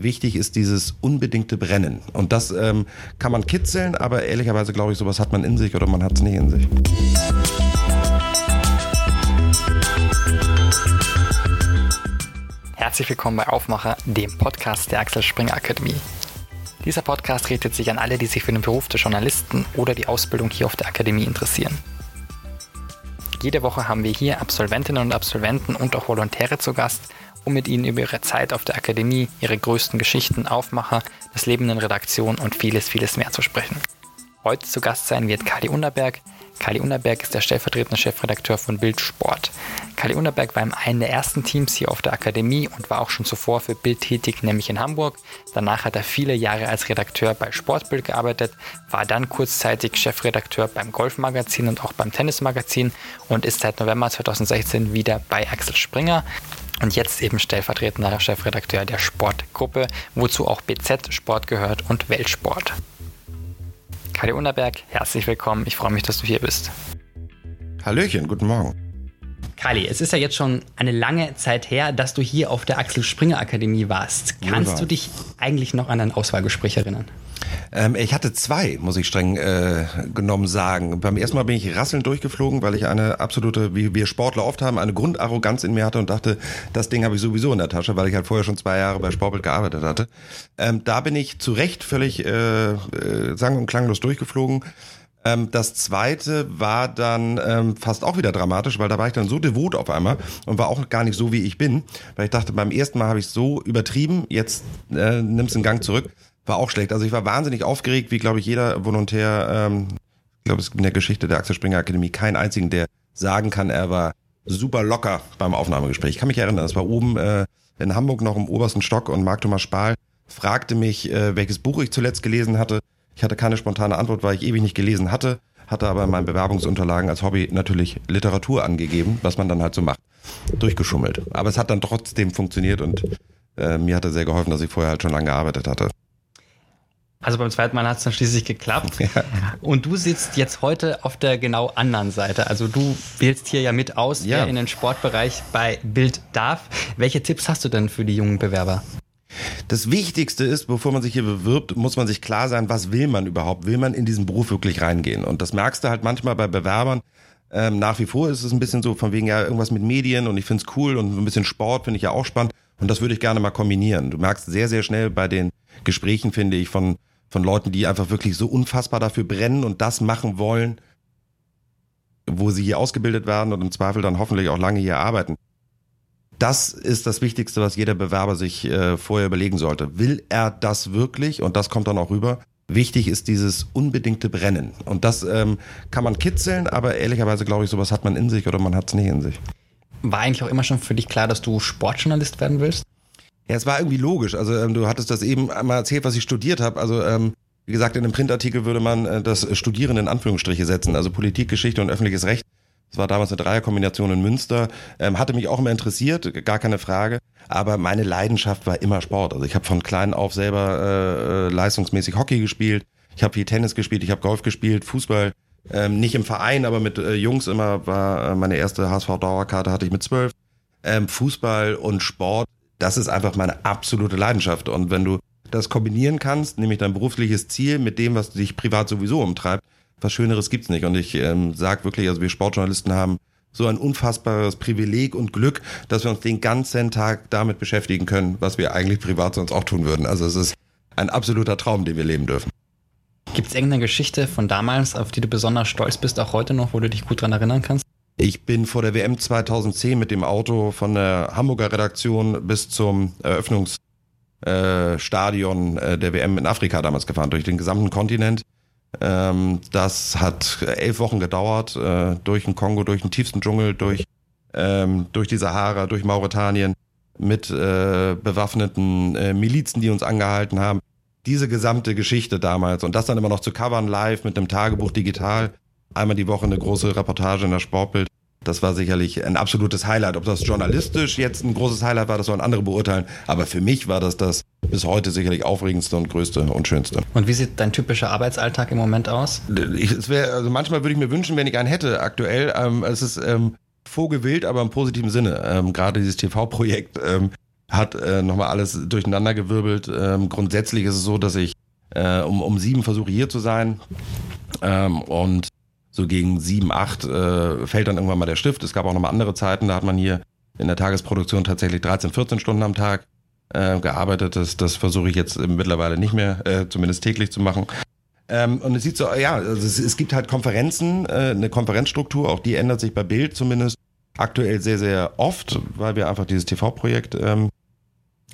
Wichtig ist dieses unbedingte Brennen. Und das ähm, kann man kitzeln, aber ehrlicherweise glaube ich, sowas hat man in sich oder man hat es nicht in sich. Herzlich willkommen bei Aufmacher, dem Podcast der Axel Springer Akademie. Dieser Podcast richtet sich an alle, die sich für den Beruf des Journalisten oder die Ausbildung hier auf der Akademie interessieren. Jede Woche haben wir hier Absolventinnen und Absolventen und auch Volontäre zu Gast, um mit ihnen über ihre Zeit auf der Akademie, ihre größten Geschichten, Aufmacher, das Leben in Redaktion und vieles, vieles mehr zu sprechen. Heute zu Gast sein wird Kali Unterberg. Kali Unterberg ist der stellvertretende Chefredakteur von Bild Sport. Kali Unterberg war in einem der ersten Teams hier auf der Akademie und war auch schon zuvor für Bild tätig, nämlich in Hamburg. Danach hat er viele Jahre als Redakteur bei Sportbild gearbeitet, war dann kurzzeitig Chefredakteur beim Golfmagazin und auch beim Tennismagazin und ist seit November 2016 wieder bei Axel Springer und jetzt eben stellvertretender Chefredakteur der Sportgruppe, wozu auch BZ Sport gehört und Weltsport. Kali Unterberg, herzlich willkommen. Ich freue mich, dass du hier bist. Hallöchen, guten Morgen. Kali, es ist ja jetzt schon eine lange Zeit her, dass du hier auf der Axel Springer Akademie warst. Kannst ja, du dich eigentlich noch an dein Auswahlgespräch erinnern? Ähm, ich hatte zwei, muss ich streng äh, genommen sagen. Beim ersten Mal bin ich rasselnd durchgeflogen, weil ich eine absolute, wie wir Sportler oft haben, eine Grundarroganz in mir hatte und dachte, das Ding habe ich sowieso in der Tasche, weil ich halt vorher schon zwei Jahre bei Sportbild gearbeitet hatte. Ähm, da bin ich zu Recht völlig äh, äh, sang- und klanglos durchgeflogen. Ähm, das zweite war dann ähm, fast auch wieder dramatisch, weil da war ich dann so devot auf einmal und war auch gar nicht so, wie ich bin. Weil ich dachte, beim ersten Mal habe ich so übertrieben, jetzt äh, nimmst einen Gang zurück war auch schlecht. Also ich war wahnsinnig aufgeregt, wie glaube ich jeder Volontär. Ähm, ich glaube, es gibt in der Geschichte der Axel Springer Akademie keinen einzigen, der sagen kann, er war super locker beim Aufnahmegespräch. Ich kann mich erinnern, das war oben äh, in Hamburg noch im obersten Stock und Marc Thomas Spahl fragte mich, äh, welches Buch ich zuletzt gelesen hatte. Ich hatte keine spontane Antwort, weil ich ewig nicht gelesen hatte, hatte aber in meinen Bewerbungsunterlagen als Hobby natürlich Literatur angegeben, was man dann halt so macht. Durchgeschummelt. Aber es hat dann trotzdem funktioniert und äh, mir hat er sehr geholfen, dass ich vorher halt schon lange gearbeitet hatte. Also beim zweiten Mal hat es dann schließlich geklappt. Ja. Und du sitzt jetzt heute auf der genau anderen Seite. Also du wählst hier ja mit aus, ja. wer in den Sportbereich bei Bild darf. Welche Tipps hast du denn für die jungen Bewerber? Das Wichtigste ist, bevor man sich hier bewirbt, muss man sich klar sein, was will man überhaupt? Will man in diesen Beruf wirklich reingehen? Und das merkst du halt manchmal bei Bewerbern. Ähm, nach wie vor ist es ein bisschen so von wegen ja irgendwas mit Medien und ich finde es cool und ein bisschen Sport finde ich ja auch spannend. Und das würde ich gerne mal kombinieren. Du merkst sehr, sehr schnell bei den Gesprächen, finde ich, von von Leuten, die einfach wirklich so unfassbar dafür brennen und das machen wollen, wo sie hier ausgebildet werden und im Zweifel dann hoffentlich auch lange hier arbeiten. Das ist das Wichtigste, was jeder Bewerber sich äh, vorher überlegen sollte. Will er das wirklich? Und das kommt dann auch rüber. Wichtig ist dieses unbedingte Brennen. Und das ähm, kann man kitzeln, aber ehrlicherweise glaube ich, sowas hat man in sich oder man hat es nicht in sich. War eigentlich auch immer schon für dich klar, dass du Sportjournalist werden willst? Ja, es war irgendwie logisch. Also ähm, du hattest das eben einmal erzählt, was ich studiert habe. Also ähm, wie gesagt, in einem Printartikel würde man äh, das Studieren in Anführungsstriche setzen. Also Politik, Geschichte und öffentliches Recht. Das war damals eine Dreierkombination in Münster. Ähm, hatte mich auch immer interessiert, gar keine Frage. Aber meine Leidenschaft war immer Sport. Also ich habe von klein auf selber äh, äh, leistungsmäßig Hockey gespielt. Ich habe viel Tennis gespielt, ich habe Golf gespielt, Fußball. Ähm, nicht im Verein, aber mit äh, Jungs immer war äh, meine erste HSV-Dauerkarte hatte ich mit zwölf. Ähm, Fußball und Sport das ist einfach meine absolute Leidenschaft. Und wenn du das kombinieren kannst, nämlich dein berufliches Ziel mit dem, was dich privat sowieso umtreibt, was Schöneres gibt's nicht. Und ich ähm, sage wirklich, also wir Sportjournalisten haben so ein unfassbares Privileg und Glück, dass wir uns den ganzen Tag damit beschäftigen können, was wir eigentlich privat sonst auch tun würden. Also es ist ein absoluter Traum, den wir leben dürfen. Gibt es irgendeine Geschichte von damals, auf die du besonders stolz bist, auch heute noch, wo du dich gut dran erinnern kannst? Ich bin vor der WM 2010 mit dem Auto von der Hamburger Redaktion bis zum Eröffnungsstadion äh, der WM in Afrika damals gefahren, durch den gesamten Kontinent. Ähm, das hat elf Wochen gedauert, äh, durch den Kongo, durch den tiefsten Dschungel, durch, ähm, durch die Sahara, durch Mauretanien, mit äh, bewaffneten Milizen, die uns angehalten haben. Diese gesamte Geschichte damals und das dann immer noch zu covern live mit einem Tagebuch digital einmal die Woche eine große Reportage in der Sportbild. Das war sicherlich ein absolutes Highlight. Ob das journalistisch jetzt ein großes Highlight war, das sollen andere beurteilen. Aber für mich war das das bis heute sicherlich aufregendste und größte und schönste. Und wie sieht dein typischer Arbeitsalltag im Moment aus? Ich, wär, also manchmal würde ich mir wünschen, wenn ich einen hätte aktuell. Ähm, es ist ähm, vogelwild, aber im positiven Sinne. Ähm, Gerade dieses TV-Projekt. Ähm, hat äh, nochmal alles durcheinandergewirbelt. Ähm, grundsätzlich ist es so, dass ich äh, um, um sieben versuche hier zu sein ähm, und so gegen sieben, acht äh, fällt dann irgendwann mal der Stift. Es gab auch nochmal andere Zeiten, da hat man hier in der Tagesproduktion tatsächlich 13, 14 Stunden am Tag äh, gearbeitet. Das, das versuche ich jetzt mittlerweile nicht mehr, äh, zumindest täglich zu machen. Ähm, und es sieht so, ja, also es, es gibt halt Konferenzen, äh, eine Konferenzstruktur, auch die ändert sich bei Bild zumindest aktuell sehr, sehr oft, weil wir einfach dieses TV-Projekt ähm,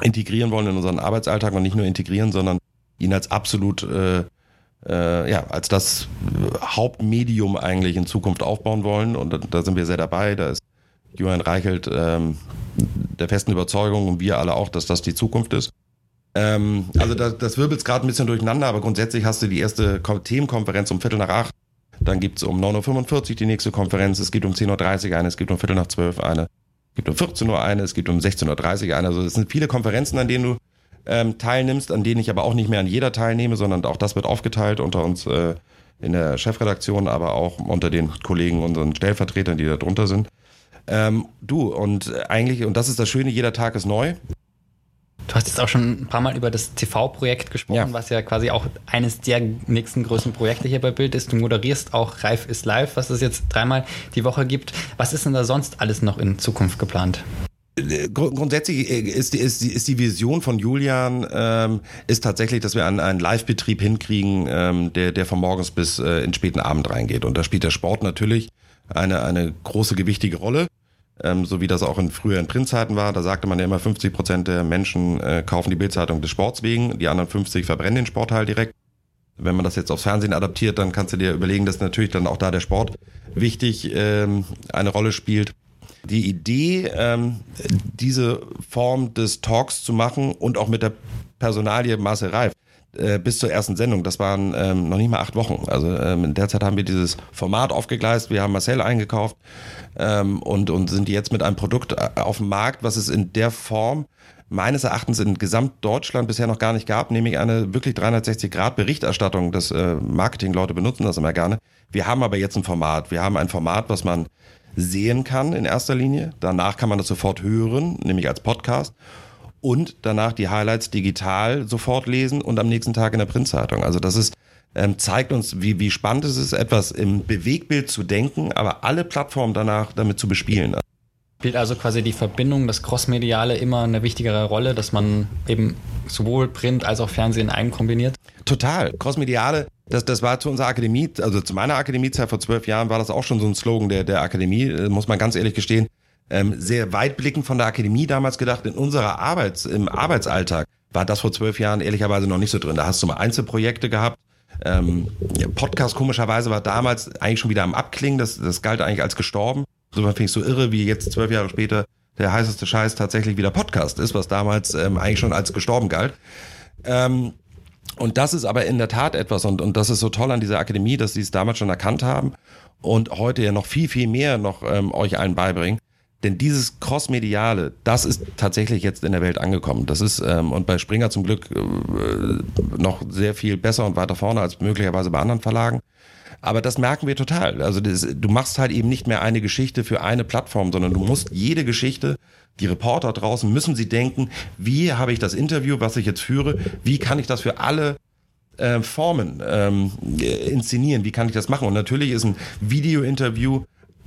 integrieren wollen in unseren Arbeitsalltag und nicht nur integrieren, sondern ihn als absolut, äh, äh, ja, als das Hauptmedium eigentlich in Zukunft aufbauen wollen. Und da, da sind wir sehr dabei. Da ist Johann Reichelt ähm, der festen Überzeugung und wir alle auch, dass das die Zukunft ist. Ähm, also das, das wirbelt gerade ein bisschen durcheinander, aber grundsätzlich hast du die erste Themenkonferenz um Viertel nach acht. Dann gibt's um 9.45 Uhr die nächste Konferenz. Es gibt um 10.30 Uhr eine, es gibt um Viertel nach zwölf eine, es gibt um 14 Uhr eine, es gibt um 16.30 Uhr eine. Also es sind viele Konferenzen, an denen du ähm, teilnimmst, an denen ich aber auch nicht mehr an jeder teilnehme, sondern auch das wird aufgeteilt unter uns äh, in der Chefredaktion, aber auch unter den Kollegen, unseren Stellvertretern, die da drunter sind. Ähm, du, und eigentlich, und das ist das Schöne, jeder Tag ist neu. Du hast jetzt auch schon ein paar Mal über das TV-Projekt gesprochen, ja. was ja quasi auch eines der nächsten größten Projekte hier bei Bild ist. Du moderierst auch Reif ist live, was es jetzt dreimal die Woche gibt. Was ist denn da sonst alles noch in Zukunft geplant? Grundsätzlich äh, ist die, ist, ist die Vision von Julian ähm, ist tatsächlich, dass wir einen, einen Live-Betrieb hinkriegen, ähm, der, der von morgens bis äh, in späten Abend reingeht. Und da spielt der Sport natürlich eine, eine große, gewichtige Rolle. Ähm, so wie das auch in früheren Printzeiten war. Da sagte man ja immer, 50 Prozent der Menschen äh, kaufen die Bildzeitung des Sports wegen, die anderen 50 verbrennen den Sportteil direkt. Wenn man das jetzt aufs Fernsehen adaptiert, dann kannst du dir überlegen, dass natürlich dann auch da der Sport wichtig ähm, eine Rolle spielt. Die Idee, ähm, diese Form des Talks zu machen und auch mit der Personalie Marcel Reif, äh, bis zur ersten Sendung. Das waren ähm, noch nicht mal acht Wochen. Also ähm, in der Zeit haben wir dieses Format aufgegleist. Wir haben Marcel eingekauft ähm, und, und sind jetzt mit einem Produkt äh, auf dem Markt, was es in der Form meines Erachtens in Gesamtdeutschland bisher noch gar nicht gab, nämlich eine wirklich 360-Grad-Berichterstattung. Das äh, Marketing-Leute benutzen das immer gerne. Wir haben aber jetzt ein Format. Wir haben ein Format, was man sehen kann in erster Linie. Danach kann man das sofort hören, nämlich als Podcast und danach die Highlights digital sofort lesen und am nächsten Tag in der Printzeitung. Also das ist ähm, zeigt uns, wie, wie spannend es ist, etwas im Bewegbild zu denken, aber alle Plattformen danach damit zu bespielen. Spielt also quasi die Verbindung, das Crossmediale immer eine wichtigere Rolle, dass man eben sowohl Print als auch Fernsehen einen kombiniert? Total. Crossmediale, das, das war zu unserer Akademie, also zu meiner Akademiezeit vor zwölf Jahren war das auch schon so ein Slogan der, der Akademie, äh, muss man ganz ehrlich gestehen ähm, sehr weitblickend von der Akademie damals gedacht. In unserer Arbeits, im Arbeitsalltag war das vor zwölf Jahren ehrlicherweise noch nicht so drin. Da hast du mal Einzelprojekte gehabt. Ähm, Podcast komischerweise war damals eigentlich schon wieder am Abklingen. Das, das galt eigentlich als gestorben. Insofern finde ich so irre, wie jetzt zwölf Jahre später der heißeste Scheiß tatsächlich wieder Podcast ist, was damals ähm, eigentlich schon als gestorben galt. Ähm, und das ist aber in der Tat etwas, und, und das ist so toll an dieser Akademie, dass sie es damals schon erkannt haben und heute ja noch viel, viel mehr noch ähm, euch allen beibringen. Denn dieses Crossmediale, das ist tatsächlich jetzt in der Welt angekommen. Das ist ähm, und bei Springer zum Glück äh, noch sehr viel besser und weiter vorne als möglicherweise bei anderen Verlagen. Aber das merken wir total. Also das, du machst halt eben nicht mehr eine Geschichte für eine Plattform, sondern du musst jede Geschichte, die Reporter draußen müssen sie denken, wie habe ich das Interview, was ich jetzt führe, wie kann ich das für alle äh, Formen ähm, inszenieren, wie kann ich das machen? Und natürlich ist ein Video-Interview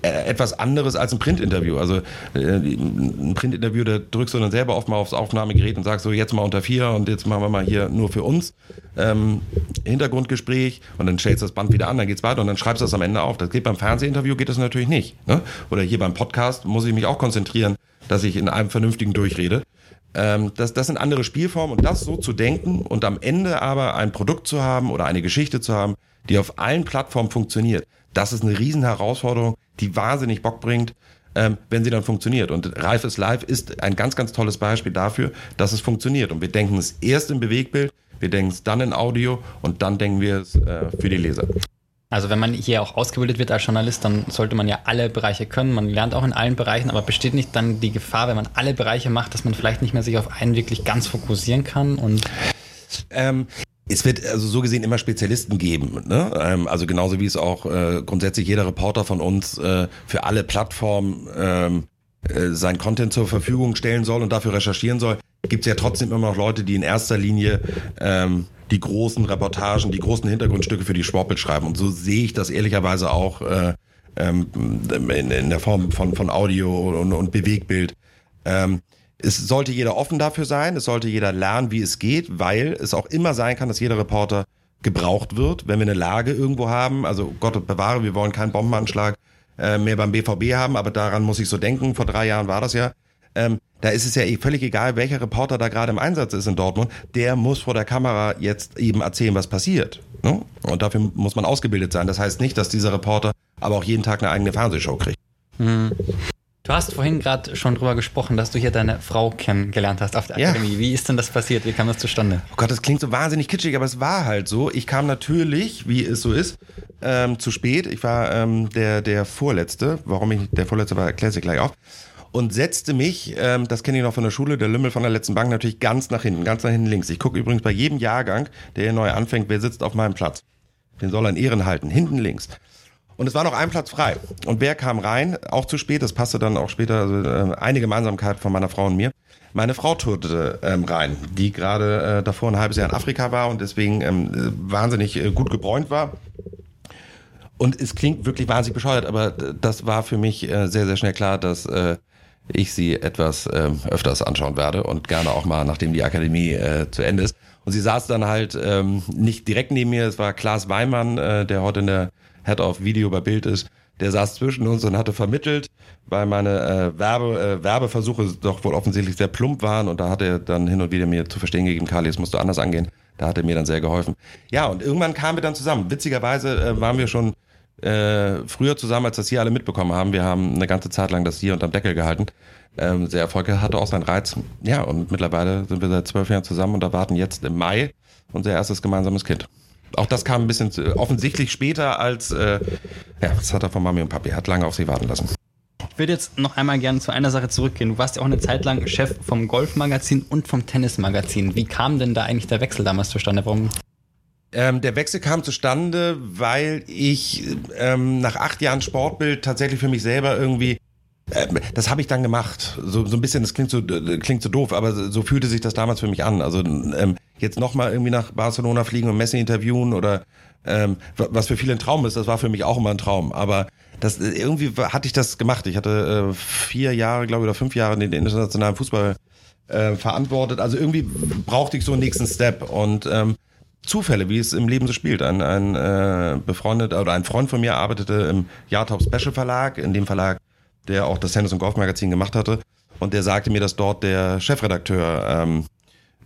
äh, etwas anderes als ein Printinterview. Also äh, ein Printinterview, da drückst du dann selber oft mal aufs Aufnahmegerät und sagst so, jetzt mal unter vier und jetzt machen wir mal hier nur für uns ähm, Hintergrundgespräch und dann stellst du das Band wieder an, dann geht's weiter und dann schreibst du das am Ende auf. Das geht beim Fernsehinterview geht das natürlich nicht. Ne? Oder hier beim Podcast muss ich mich auch konzentrieren, dass ich in einem vernünftigen durchrede. Ähm, das, das sind andere Spielformen und das so zu denken und am Ende aber ein Produkt zu haben oder eine Geschichte zu haben, die auf allen Plattformen funktioniert. Das ist eine riesen Herausforderung, die wahnsinnig Bock bringt, ähm, wenn sie dann funktioniert. Und Reif ist Live ist ein ganz, ganz tolles Beispiel dafür, dass es funktioniert. Und wir denken es erst im Bewegbild, wir denken es dann in Audio und dann denken wir es äh, für die Leser. Also wenn man hier auch ausgebildet wird als Journalist, dann sollte man ja alle Bereiche können. Man lernt auch in allen Bereichen, aber besteht nicht dann die Gefahr, wenn man alle Bereiche macht, dass man vielleicht nicht mehr sich auf einen wirklich ganz fokussieren kann und ähm, es wird also so gesehen immer Spezialisten geben. Ne? Ähm, also genauso wie es auch äh, grundsätzlich jeder Reporter von uns äh, für alle Plattformen ähm, äh, sein Content zur Verfügung stellen soll und dafür recherchieren soll, gibt es ja trotzdem immer noch Leute, die in erster Linie ähm, die großen Reportagen, die großen Hintergrundstücke für die Sportbild schreiben. Und so sehe ich das ehrlicherweise auch äh, ähm, in, in der Form von, von Audio und, und Bewegbild. Ähm, es sollte jeder offen dafür sein, es sollte jeder lernen, wie es geht, weil es auch immer sein kann, dass jeder Reporter gebraucht wird, wenn wir eine Lage irgendwo haben. Also Gott bewahre, wir wollen keinen Bombenanschlag äh, mehr beim BVB haben, aber daran muss ich so denken. Vor drei Jahren war das ja. Ähm, da ist es ja eh völlig egal, welcher Reporter da gerade im Einsatz ist in Dortmund. Der muss vor der Kamera jetzt eben erzählen, was passiert. Ne? Und dafür muss man ausgebildet sein. Das heißt nicht, dass dieser Reporter aber auch jeden Tag eine eigene Fernsehshow kriegt. Hm. Du hast vorhin gerade schon drüber gesprochen, dass du hier deine Frau kennengelernt hast auf der ja. Akademie. Wie ist denn das passiert? Wie kam das zustande? Oh Gott, das klingt so wahnsinnig kitschig, aber es war halt so. Ich kam natürlich, wie es so ist, ähm, zu spät. Ich war ähm, der, der Vorletzte. Warum ich der Vorletzte war, erkläre ich gleich auf. Und setzte mich, ähm, das kenne ich noch von der Schule, der Lümmel von der letzten Bank, natürlich ganz nach hinten, ganz nach hinten links. Ich gucke übrigens bei jedem Jahrgang, der hier neu anfängt, wer sitzt auf meinem Platz. Den soll er in Ehren halten, hinten links. Und es war noch ein Platz frei. Und wer kam rein? Auch zu spät, das passte dann auch später, also äh, eine Gemeinsamkeit von meiner Frau und mir. Meine Frau tourte ähm, rein, die gerade äh, davor ein halbes Jahr in Afrika war und deswegen ähm, wahnsinnig äh, gut gebräunt war. Und es klingt wirklich wahnsinnig bescheuert, aber das war für mich äh, sehr, sehr schnell klar, dass äh, ich sie etwas ähm, öfters anschauen werde und gerne auch mal, nachdem die Akademie äh, zu Ende ist. Und sie saß dann halt ähm, nicht direkt neben mir, es war Klaas Weimann, äh, der heute in der Head of Video bei Bild ist, der saß zwischen uns und hatte vermittelt, weil meine äh, Werbe, äh, Werbeversuche doch wohl offensichtlich sehr plump waren und da hat er dann hin und wieder mir zu verstehen gegeben, Kali, es musst du anders angehen. Da hat er mir dann sehr geholfen. Ja, und irgendwann kamen wir dann zusammen. Witzigerweise äh, waren wir schon äh, früher zusammen, als das hier alle mitbekommen haben. Wir haben eine ganze Zeit lang das hier unterm Deckel gehalten. Ähm, sehr erfolgreich, hatte auch seinen Reiz. Ja, und mittlerweile sind wir seit zwölf Jahren zusammen und erwarten jetzt im Mai unser erstes gemeinsames Kind. Auch das kam ein bisschen offensichtlich später als, äh, ja, das hat er von Mami und Papi, hat lange auf sie warten lassen. Ich würde jetzt noch einmal gerne zu einer Sache zurückgehen. Du warst ja auch eine Zeit lang Chef vom Golfmagazin und vom Tennismagazin. Wie kam denn da eigentlich der Wechsel damals zustande? Warum? Ähm, der Wechsel kam zustande, weil ich ähm, nach acht Jahren Sportbild tatsächlich für mich selber irgendwie ähm, das habe ich dann gemacht. So, so ein bisschen, das klingt so, klingt so doof, aber so fühlte sich das damals für mich an. Also ähm, jetzt nochmal irgendwie nach Barcelona fliegen und Messi interviewen oder ähm, was für viele ein Traum ist, das war für mich auch immer ein Traum. Aber das irgendwie hatte ich das gemacht. Ich hatte äh, vier Jahre, glaube ich, oder fünf Jahre den internationalen Fußball äh, verantwortet. Also irgendwie brauchte ich so einen nächsten Step und ähm, Zufälle, wie es im Leben so spielt. Ein, ein äh, befreundet oder ein Freund von mir arbeitete im Jahrtop Special Verlag. In dem Verlag der auch das Tennis- und Golfmagazin gemacht hatte. Und der sagte mir, dass dort der Chefredakteur, ähm,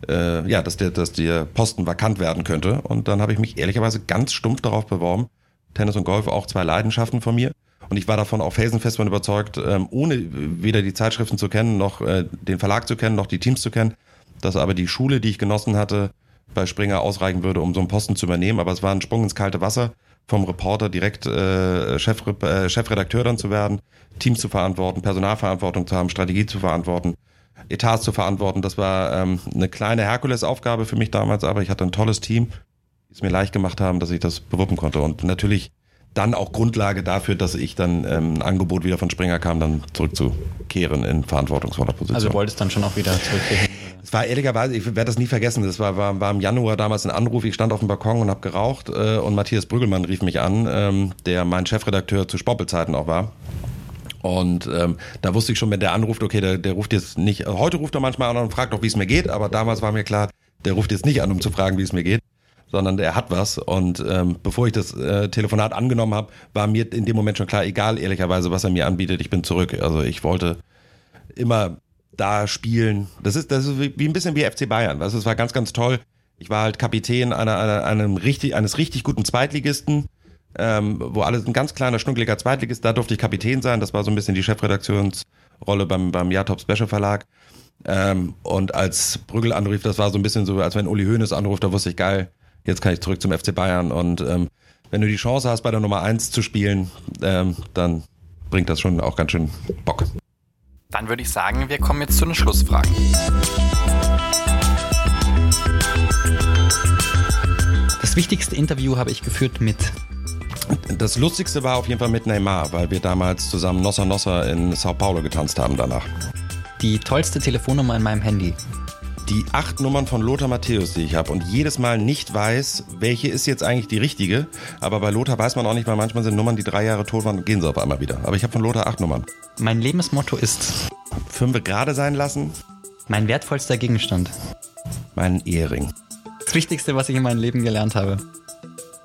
äh, ja, dass der, dass der Posten vakant werden könnte. Und dann habe ich mich ehrlicherweise ganz stumpf darauf beworben. Tennis und Golf auch zwei Leidenschaften von mir. Und ich war davon auch felsenfest von überzeugt, ähm, ohne weder die Zeitschriften zu kennen, noch äh, den Verlag zu kennen, noch die Teams zu kennen, dass aber die Schule, die ich genossen hatte, bei Springer ausreichen würde, um so einen Posten zu übernehmen. Aber es war ein Sprung ins kalte Wasser vom Reporter direkt äh, Chef, äh, Chefredakteur dann zu werden, Teams zu verantworten, Personalverantwortung zu haben, Strategie zu verantworten, Etats zu verantworten. Das war ähm, eine kleine Herkulesaufgabe für mich damals, aber ich hatte ein tolles Team, die es mir leicht gemacht haben, dass ich das bewuppen konnte. Und natürlich dann auch Grundlage dafür, dass ich dann ähm, ein Angebot wieder von Springer kam, dann zurückzukehren in verantwortungsvoller Position. Also du wolltest dann schon auch wieder zurückkehren? War ehrlicherweise, ich werde das nie vergessen, das war, war, war im Januar damals ein Anruf, ich stand auf dem Balkon und habe geraucht äh, und Matthias Brüggelmann rief mich an, ähm, der mein Chefredakteur zu Sportbildzeiten auch war. Und ähm, da wusste ich schon, wenn der anruft, okay, der, der ruft jetzt nicht, heute ruft er manchmal an und fragt doch, wie es mir geht, aber damals war mir klar, der ruft jetzt nicht an, um zu fragen, wie es mir geht, sondern der hat was. Und ähm, bevor ich das äh, Telefonat angenommen habe, war mir in dem Moment schon klar, egal ehrlicherweise, was er mir anbietet, ich bin zurück. Also ich wollte immer da spielen. Das ist, das ist wie ein bisschen wie FC Bayern. Also es war ganz, ganz toll. Ich war halt Kapitän einer, einer, einem richtig, eines richtig guten Zweitligisten, ähm, wo alles ein ganz kleiner, schnuckliger Zweitligist, da durfte ich Kapitän sein. Das war so ein bisschen die Chefredaktionsrolle beim, beim Jatop Special Verlag. Ähm, und als Brügel anrief, das war so ein bisschen so, als wenn Uli Hoeneß anruft, da wusste ich, geil, jetzt kann ich zurück zum FC Bayern. Und ähm, wenn du die Chance hast, bei der Nummer eins zu spielen, ähm, dann bringt das schon auch ganz schön Bock. Dann würde ich sagen, wir kommen jetzt zu den Schlussfragen. Das wichtigste Interview habe ich geführt mit Das Lustigste war auf jeden Fall mit Neymar, weil wir damals zusammen Nossa Nossa in Sao Paulo getanzt haben danach. Die tollste Telefonnummer in meinem Handy. Die acht Nummern von Lothar Matthäus, die ich habe und jedes Mal nicht weiß, welche ist jetzt eigentlich die richtige. Aber bei Lothar weiß man auch nicht, weil manchmal sind Nummern, die drei Jahre tot waren, gehen sie auf einmal wieder. Aber ich habe von Lothar acht Nummern. Mein Lebensmotto ist Fünfe gerade sein lassen, mein wertvollster Gegenstand. mein Ehering. Das Wichtigste, was ich in meinem Leben gelernt habe.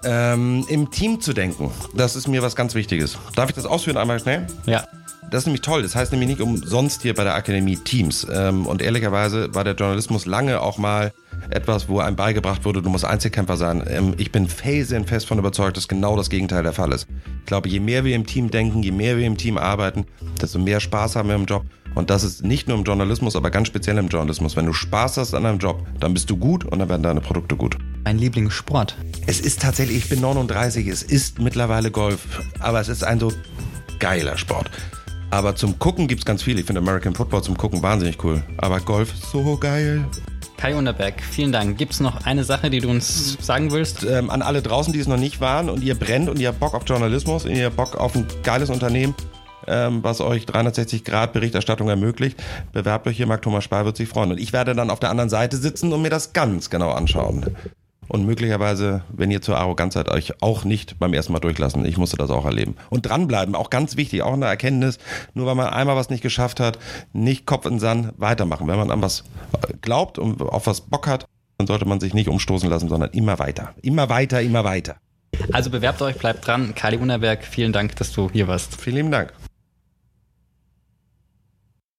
Ähm, Im Team zu denken, das ist mir was ganz Wichtiges. Darf ich das ausführen einmal schnell? Ja. Das ist nämlich toll. Das heißt nämlich nicht umsonst hier bei der Akademie Teams. Ähm, und ehrlicherweise war der Journalismus lange auch mal etwas, wo einem beigebracht wurde, du musst Einzelkämpfer sein. Ähm, ich bin felsenfest von überzeugt, dass genau das Gegenteil der Fall ist. Ich glaube, je mehr wir im Team denken, je mehr wir im Team arbeiten, desto mehr Spaß haben wir im Job. Und das ist nicht nur im Journalismus, aber ganz speziell im Journalismus. Wenn du Spaß hast an deinem Job, dann bist du gut und dann werden deine Produkte gut. Mein Lieblingssport. Es ist tatsächlich, ich bin 39, es ist mittlerweile Golf, aber es ist ein so geiler Sport. Aber zum Gucken gibt's ganz viel. Ich finde American Football zum Gucken wahnsinnig cool. Aber Golf so geil. Kai Unterberg, vielen Dank. Gibt es noch eine Sache, die du uns sagen willst? Ähm, an alle draußen, die es noch nicht waren und ihr brennt und ihr habt Bock auf Journalismus und ihr habt Bock auf ein geiles Unternehmen, ähm, was euch 360 Grad Berichterstattung ermöglicht, bewerbt euch hier. Marc Thomas Spar wird sich freuen. Und ich werde dann auf der anderen Seite sitzen und mir das ganz genau anschauen. Und möglicherweise, wenn ihr zur Arroganz seid, euch auch nicht beim ersten Mal durchlassen. Ich musste das auch erleben. Und dranbleiben, auch ganz wichtig, auch eine Erkenntnis. Nur weil man einmal was nicht geschafft hat, nicht Kopf in Sand, weitermachen. Wenn man an was glaubt und auf was Bock hat, dann sollte man sich nicht umstoßen lassen, sondern immer weiter. Immer weiter, immer weiter. Also bewerbt euch, bleibt dran. Kali Unterberg, vielen Dank, dass du hier warst. Vielen lieben Dank.